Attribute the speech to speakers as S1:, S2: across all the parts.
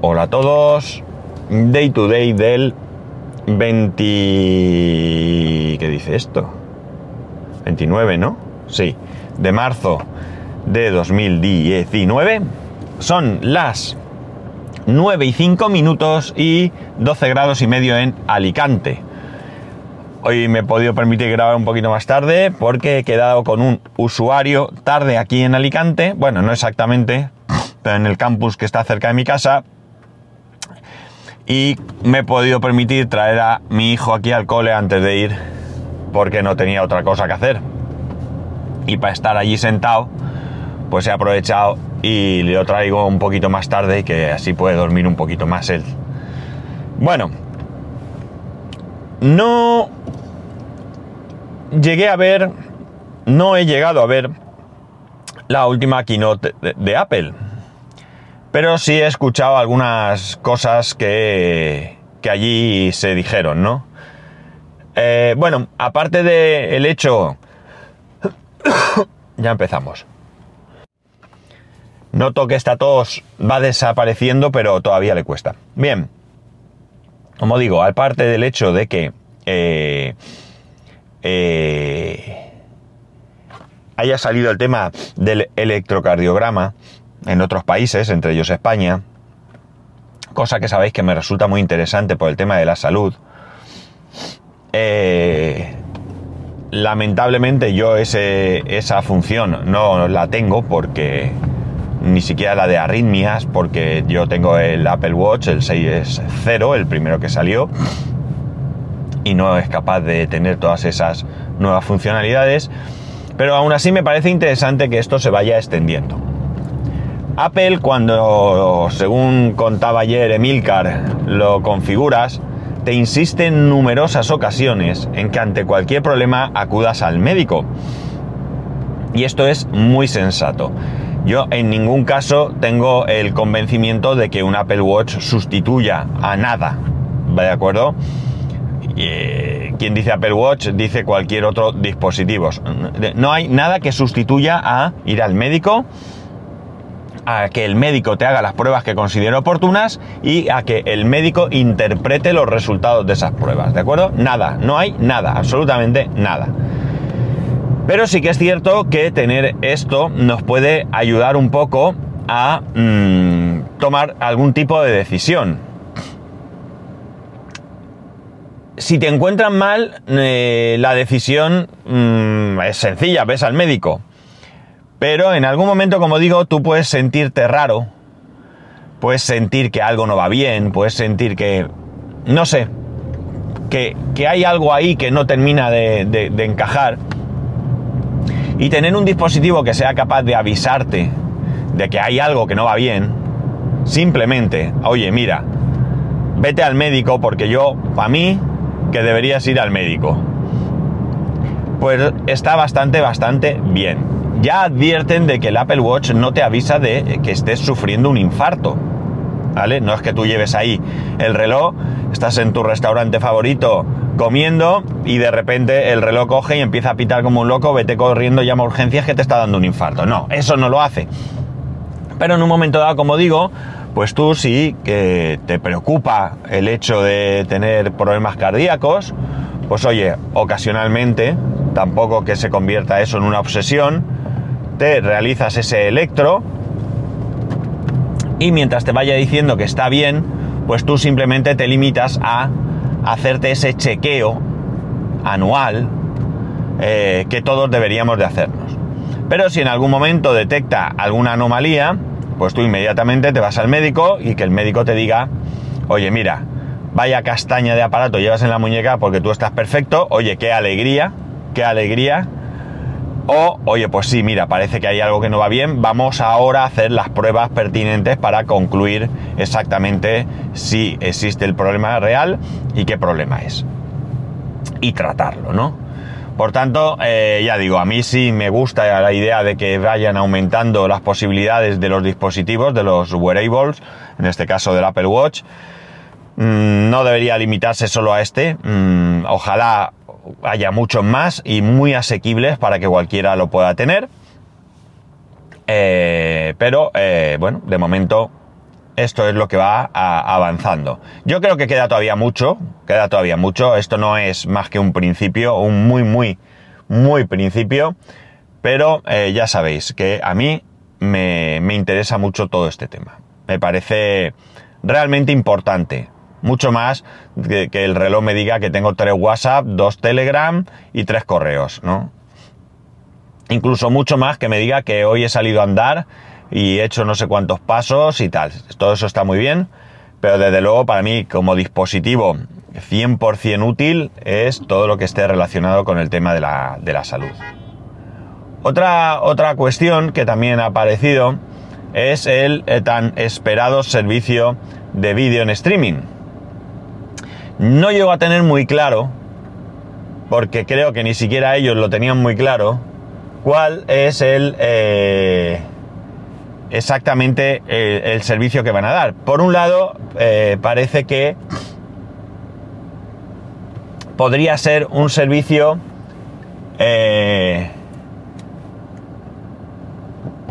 S1: Hola a todos. Day to day del 20... ¿Qué dice esto? 29, ¿no? Sí. De marzo de 2019. Son las 9 y 5 minutos y 12 grados y medio en Alicante. Hoy me he podido permitir grabar un poquito más tarde porque he quedado con un usuario tarde aquí en Alicante. Bueno, no exactamente, pero en el campus que está cerca de mi casa. Y me he podido permitir traer a mi hijo aquí al cole antes de ir porque no tenía otra cosa que hacer. Y para estar allí sentado, pues he aprovechado y lo traigo un poquito más tarde y que así puede dormir un poquito más él. Bueno, no llegué a ver, no he llegado a ver la última keynote de, de Apple, pero sí he escuchado algunas cosas que, que allí se dijeron, ¿no? Eh, bueno, aparte del hecho... ya empezamos. Noto que esta tos va desapareciendo, pero todavía le cuesta. Bien, como digo, aparte del hecho de que eh, eh, haya salido el tema del electrocardiograma en otros países, entre ellos España, cosa que sabéis que me resulta muy interesante por el tema de la salud. Eh, lamentablemente yo esa función no la tengo porque ni siquiera la de arritmias, porque yo tengo el Apple Watch, el 6.0, el primero que salió, y no es capaz de tener todas esas nuevas funcionalidades, pero aún así me parece interesante que esto se vaya extendiendo. Apple cuando, según contaba ayer Emilcar, lo configuras, te insiste en numerosas ocasiones en que ante cualquier problema acudas al médico. Y esto es muy sensato. Yo en ningún caso tengo el convencimiento de que un Apple Watch sustituya a nada. ¿De acuerdo? Eh, quien dice Apple Watch dice cualquier otro dispositivo. No hay nada que sustituya a ir al médico, a que el médico te haga las pruebas que considere oportunas y a que el médico interprete los resultados de esas pruebas. ¿De acuerdo? Nada, no hay nada, absolutamente nada. Pero sí que es cierto que tener esto nos puede ayudar un poco a mmm, tomar algún tipo de decisión. Si te encuentran mal, eh, la decisión mmm, es sencilla, ves al médico. Pero en algún momento, como digo, tú puedes sentirte raro, puedes sentir que algo no va bien, puedes sentir que, no sé, que, que hay algo ahí que no termina de, de, de encajar. Y tener un dispositivo que sea capaz de avisarte de que hay algo que no va bien, simplemente, oye, mira, vete al médico porque yo, para mí, que deberías ir al médico. Pues está bastante, bastante bien. Ya advierten de que el Apple Watch no te avisa de que estés sufriendo un infarto. ¿Vale? No es que tú lleves ahí el reloj, estás en tu restaurante favorito comiendo y de repente el reloj coge y empieza a pitar como un loco, vete corriendo, llama a urgencias que te está dando un infarto. No, eso no lo hace. Pero en un momento dado, como digo, pues tú sí que te preocupa el hecho de tener problemas cardíacos, pues oye, ocasionalmente, tampoco que se convierta eso en una obsesión, realizas ese electro y mientras te vaya diciendo que está bien, pues tú simplemente te limitas a hacerte ese chequeo anual eh, que todos deberíamos de hacernos. Pero si en algún momento detecta alguna anomalía, pues tú inmediatamente te vas al médico y que el médico te diga, oye, mira, vaya castaña de aparato llevas en la muñeca porque tú estás perfecto, oye, qué alegría, qué alegría. O, oye, pues sí, mira, parece que hay algo que no va bien, vamos ahora a hacer las pruebas pertinentes para concluir exactamente si existe el problema real y qué problema es. Y tratarlo, ¿no? Por tanto, eh, ya digo, a mí sí me gusta la idea de que vayan aumentando las posibilidades de los dispositivos, de los wearables, en este caso del Apple Watch. Mm, no debería limitarse solo a este. Mm, ojalá haya muchos más y muy asequibles para que cualquiera lo pueda tener. Eh, pero, eh, bueno, de momento esto es lo que va avanzando. Yo creo que queda todavía mucho, queda todavía mucho. Esto no es más que un principio, un muy, muy, muy principio. Pero eh, ya sabéis que a mí me, interesa mucho todo este tema. Me parece realmente importante. Mucho más que, el reloj me diga que tengo tres WhatsApp, dos Telegram y tres correos, ¿no? Incluso mucho más que me diga que hoy he salido a andar y he hecho no sé cuántos pasos y tal. Todo eso está muy bien, pero desde luego para mí como dispositivo 100% útil es todo lo que esté relacionado con el tema de la, de la salud. Otra, otra cuestión que también ha aparecido es el tan esperado servicio de vídeo en streaming. No llego a tener muy claro, porque creo que ni siquiera ellos lo tenían muy claro, cuál es el... Eh, exactamente eh, el, servicio que van a dar. Por un lado, eh, parece que podría ser un servicio... Eh,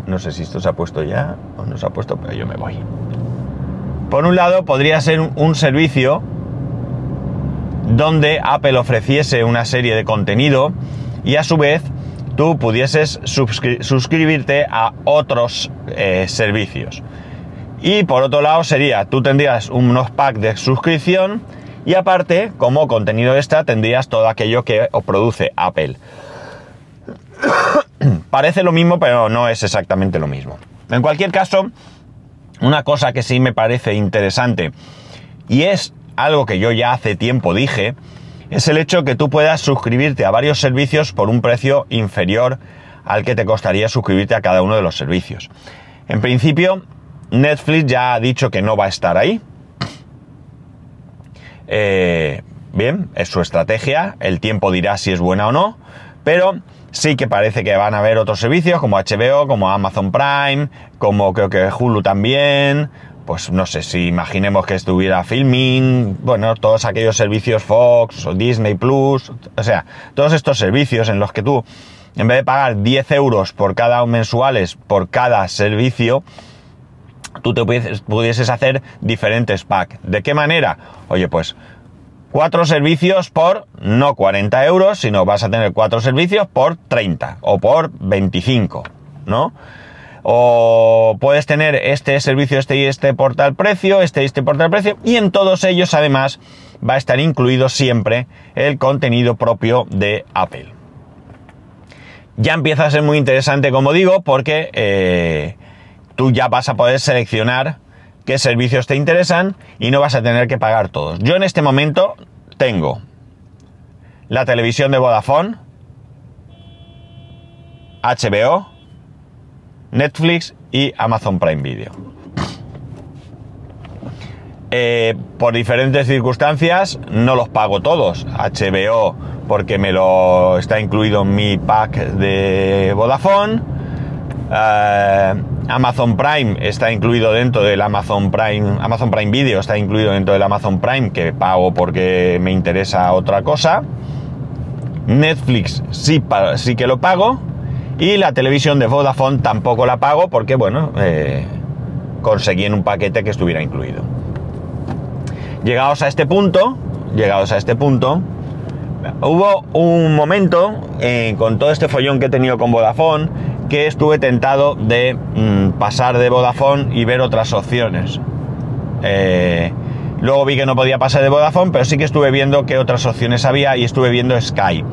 S1: no sé si esto se ha puesto ya o no se ha puesto, pero yo me voy. Por un lado, podría ser un servicio donde Apple ofreciese una serie de contenido y a su vez tú pudieses suscribirte a otros eh, servicios. Y por otro lado sería, tú tendrías unos packs de suscripción y aparte, como contenido extra, tendrías todo aquello que produce Apple. Parece lo mismo, pero no es exactamente lo mismo. En cualquier caso, una cosa que sí me parece interesante y es algo que yo ya hace tiempo dije, es el hecho que tú puedas suscribirte a varios servicios por un precio inferior al que te costaría suscribirte a cada uno de los servicios. En principio, Netflix ya ha dicho que no va a estar ahí. Eh, bien, es su estrategia, el tiempo dirá si es buena o no, pero sí que parece que van a haber otros servicios como HBO, como Amazon Prime, como creo que Hulu también, pues no sé, si imaginemos que estuviera filming, bueno, todos aquellos servicios Fox o Disney Plus, o sea, todos estos servicios en los que tú, en vez de pagar 10 euros por cada mensuales por cada servicio, tú te pudieses, hacer diferentes packs. ¿De qué manera? Oye, pues cuatro servicios por no 40 euros, sino vas a tener cuatro servicios por 30 o por 25, ¿no? O puedes tener este servicio, este y este por tal precio, este y este por tal precio, y en todos ellos además va a estar incluido siempre el contenido propio de Apple. Ya empieza a ser muy interesante, como digo, porque eh, tú ya vas a poder seleccionar qué servicios te interesan y no vas a tener que pagar todos. Yo en este momento tengo la televisión de Vodafone, HBO, Netflix y Amazon Prime Video. Eh, por diferentes circunstancias no los pago todos. HBO porque me lo está incluido en mi pack de Vodafone. Eh, Amazon Prime está incluido dentro del Amazon Prime. Amazon Prime Video está incluido dentro del Amazon Prime que pago porque me interesa otra cosa. Netflix sí, sí que lo pago. Y la televisión de Vodafone tampoco la pago porque, bueno, eh, conseguí en un paquete que estuviera incluido. Llegados a este punto, llegados a este punto, hubo un momento eh, con todo este follón que he tenido con Vodafone que estuve tentado de mm, pasar de Vodafone y ver otras opciones. Eh, luego vi que no podía pasar de Vodafone, pero sí que estuve viendo qué otras opciones había y estuve viendo Sky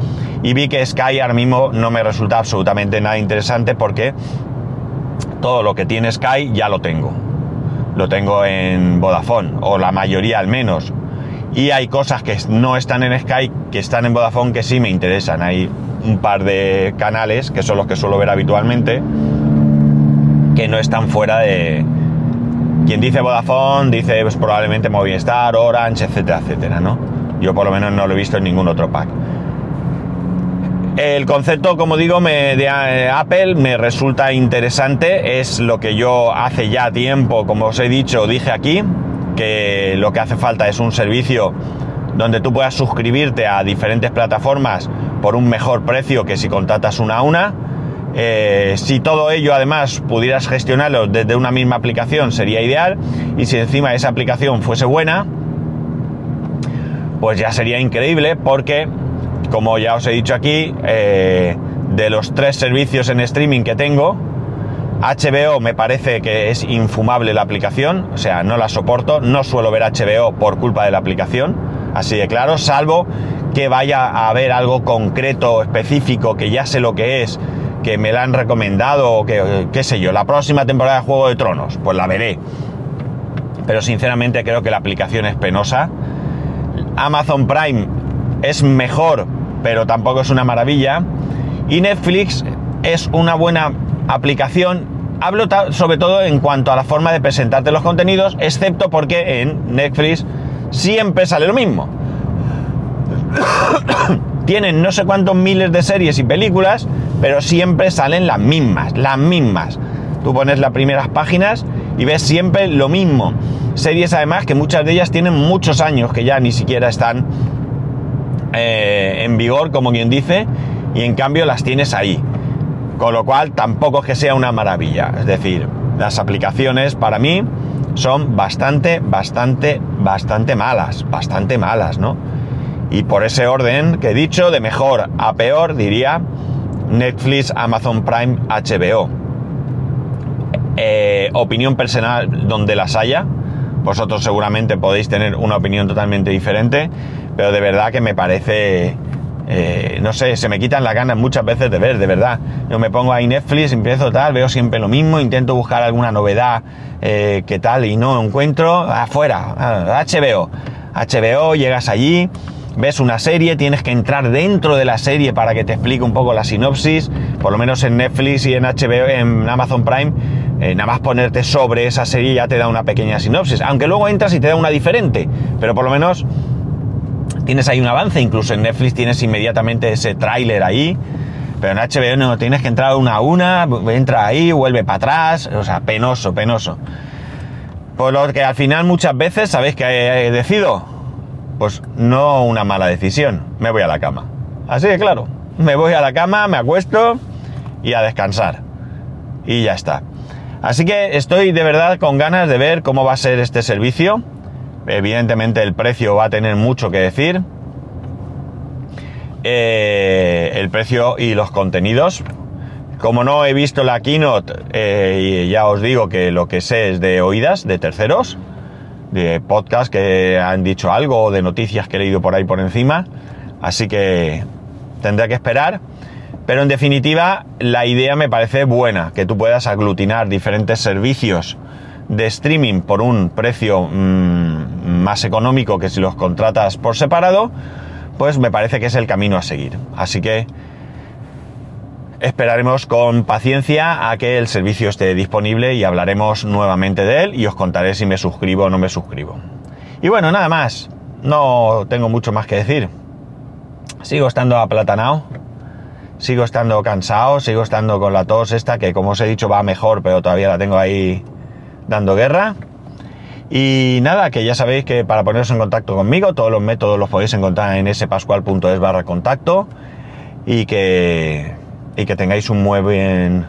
S1: y vi que Sky ahora mismo no me resulta absolutamente nada interesante porque todo lo que tiene Sky ya lo tengo. Lo tengo en Vodafone, o la mayoría al menos. Y hay cosas que no están en Sky, que están en Vodafone, que sí me interesan. Hay un par de canales, que son los que suelo ver habitualmente, que no están fuera de... Quien dice Vodafone dice pues, probablemente Movistar, Orange, etcétera, etcétera, ¿no? Yo por lo menos no lo he visto en ningún otro pack. El concepto, como digo, de eh, Apple me resulta interesante. Es lo que yo hace ya tiempo, como os he dicho, dije aquí, que lo que hace falta es un servicio donde tú puedas suscribirte a diferentes plataformas por un mejor precio que si contratas una a una. Eh, si todo ello además pudieras gestionarlo desde una misma aplicación sería ideal. Y si encima esa aplicación fuese buena, pues ya sería increíble porque, como ya os he dicho aquí, eh, de los tres servicios en streaming que tengo, HBO me parece que es infumable la aplicación, o sea, no la soporto, no suelo ver HBO por culpa de la aplicación, así de claro, salvo que vaya a haber algo concreto, específico, que ya sé lo que es, que me la han recomendado, o que, qué sé yo, la próxima temporada de Juego de Tronos, pues la veré. Pero sinceramente creo que la aplicación es penosa. Amazon Prime es mejor, pero tampoco es una maravilla. Y Netflix es una buena aplicación. Hablo sobre todo en cuanto a la forma de presentarte los contenidos, excepto porque en Netflix siempre sale lo mismo. Tienen no sé cuántos miles de series y películas, pero siempre salen las mismas, las mismas. Tú pones las primeras páginas y ves siempre lo mismo. Series además que muchas de ellas tienen muchos años que ya ni siquiera están eh, en vigor, como quien dice, y en cambio las tienes ahí. Con lo cual tampoco es que sea una maravilla. Es decir, las aplicaciones para mí son bastante, bastante, bastante malas. Bastante malas, ¿no? Y por ese orden que he dicho, de mejor a peor, diría Netflix, Amazon Prime, HBO. Eh, opinión personal donde las haya. Vosotros seguramente podéis tener una opinión totalmente diferente, pero de verdad que me parece eh, no sé, se me quitan las ganas muchas veces de ver, de verdad. Yo me pongo ahí Netflix, empiezo tal, veo siempre lo mismo, intento buscar alguna novedad eh, que tal y no encuentro, afuera, HBO. Ah, HBO, llegas allí, ves una serie, tienes que entrar dentro de la serie para que te explique un poco la sinopsis, por lo menos en Netflix y en HBO, en Amazon Prime, eh, nada más ponerte sobre esa serie ya te da una pequeña sinopsis, aunque luego entras y te da una diferente, pero por lo menos tienes ahí un avance, incluso en Netflix tienes inmediatamente ese tráiler ahí, pero en HBO no, tienes que entrar una a una, entra ahí, vuelve para atrás, o sea, penoso, penoso. Por lo que al final muchas veces, ¿sabéis qué decido? Pues no una mala decisión, me voy a la cama. Así de claro, me voy a la cama, me acuesto y a descansar. Y ya está. Así que estoy de verdad con ganas de ver cómo va a ser este servicio Evidentemente el precio va a tener mucho que decir. Eh, el precio y los contenidos. Como no he visto la keynote, eh, ya os digo que lo que sé es de oídas de terceros, de podcast que han dicho algo o de noticias que he leído por ahí por encima. Así que tendré que esperar. Pero en definitiva, la idea me parece buena, que tú puedas aglutinar diferentes servicios de streaming por un precio mm, más económico que si los contratas por separado, pues me parece que es el camino a seguir. Así que esperaremos con paciencia a que el servicio esté disponible y hablaremos nuevamente de él y os contaré si me suscribo o no me suscribo. Y bueno, nada más, no tengo mucho más que decir. Sigo estando aplatanado, sigo estando cansado, sigo estando con la tos esta que como os he dicho va mejor, pero todavía la tengo ahí dando guerra. Y nada, que ya sabéis que para poneros en contacto conmigo, todos los métodos los podéis encontrar en spascual.es barra contacto y que, y que tengáis un muy buen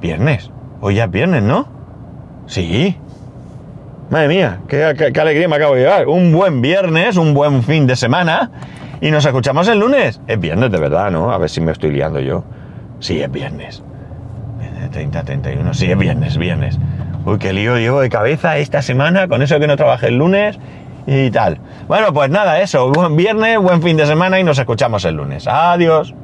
S1: viernes. Hoy ya es viernes, ¿no? Sí. Madre mía, qué, qué, alegría me acabo de llevar. Un buen viernes, un buen fin de semana. Y nos escuchamos el lunes. Es viernes de verdad, ¿no? A ver si me estoy liando yo. Sí, es viernes. 30, 31. Sí, es viernes, viernes. Uy, qué lío llevo de cabeza esta semana con eso que no trabajé el lunes y tal. Bueno, pues nada, eso. Buen viernes, buen fin de semana y nos escuchamos el lunes. Adiós.